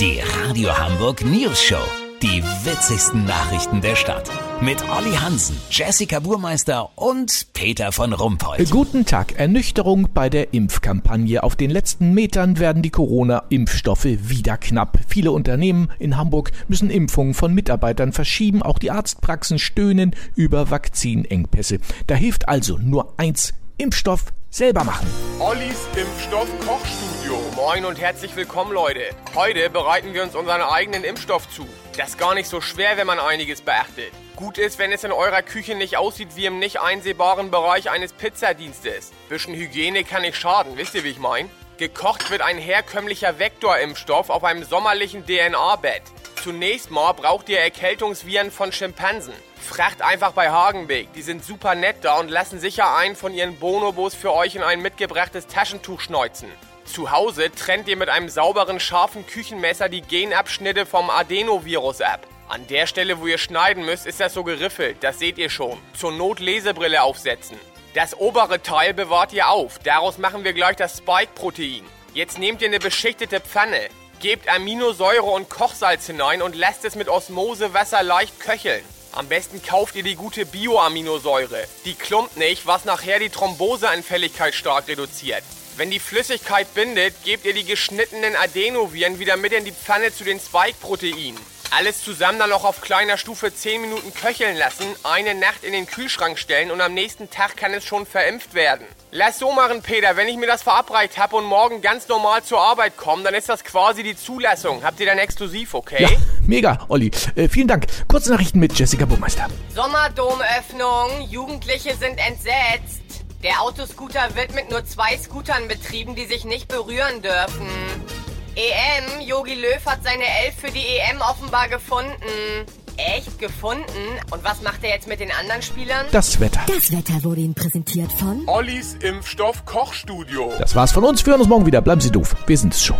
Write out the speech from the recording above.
Die Radio Hamburg News Show. Die witzigsten Nachrichten der Stadt. Mit Olli Hansen, Jessica Burmeister und Peter von Rumpold. Guten Tag. Ernüchterung bei der Impfkampagne. Auf den letzten Metern werden die Corona-Impfstoffe wieder knapp. Viele Unternehmen in Hamburg müssen Impfungen von Mitarbeitern verschieben. Auch die Arztpraxen stöhnen über Vakzinengpässe. Da hilft also nur eins. Impfstoff selber machen. Ollis Impfstoff Kochstudio. Moin und herzlich willkommen, Leute. Heute bereiten wir uns unseren eigenen Impfstoff zu. Das ist gar nicht so schwer, wenn man einiges beachtet. Gut ist, wenn es in eurer Küche nicht aussieht wie im nicht einsehbaren Bereich eines Pizzadienstes. Bisschen Hygiene kann nicht schaden, wisst ihr, wie ich mein? Gekocht wird ein herkömmlicher Vektorimpfstoff auf einem sommerlichen DNA-Bett. Zunächst mal braucht ihr Erkältungsviren von Schimpansen. Fracht einfach bei Hagenbeek. Die sind super nett da und lassen sicher einen von ihren Bonobos für euch in ein mitgebrachtes Taschentuch schneuzen. Zu Hause trennt ihr mit einem sauberen, scharfen Küchenmesser die Genabschnitte vom Adenovirus ab. An der Stelle, wo ihr schneiden müsst, ist das so geriffelt. Das seht ihr schon. Zur Not Lesebrille aufsetzen. Das obere Teil bewahrt ihr auf. Daraus machen wir gleich das Spike-Protein. Jetzt nehmt ihr eine beschichtete Pfanne. Gebt Aminosäure und Kochsalz hinein und lasst es mit Osmosewasser leicht köcheln. Am besten kauft ihr die gute Bioaminosäure. Die klumpt nicht, was nachher die Thromboseanfälligkeit stark reduziert. Wenn die Flüssigkeit bindet, gebt ihr die geschnittenen Adenoviren wieder mit in die Pfanne zu den Spike-Proteinen. Alles zusammen dann noch auf kleiner Stufe 10 Minuten köcheln lassen, eine Nacht in den Kühlschrank stellen und am nächsten Tag kann es schon verimpft werden. Lass so machen, Peter. Wenn ich mir das verabreicht habe und morgen ganz normal zur Arbeit komme, dann ist das quasi die Zulassung. Habt ihr dann exklusiv, okay? Ja, mega, Olli. Äh, vielen Dank. Kurze Nachrichten mit Jessica Burmeister. Sommerdomöffnung. Jugendliche sind entsetzt. Der Autoscooter wird mit nur zwei Scootern betrieben, die sich nicht berühren dürfen. EM, Yogi Löw hat seine Elf für die EM offenbar gefunden. Echt gefunden? Und was macht er jetzt mit den anderen Spielern? Das Wetter. Das Wetter wurde Ihnen präsentiert von Ollis Impfstoff Kochstudio. Das war's von uns. Wir hören uns morgen wieder. Bleiben Sie doof. Wir sind's schon.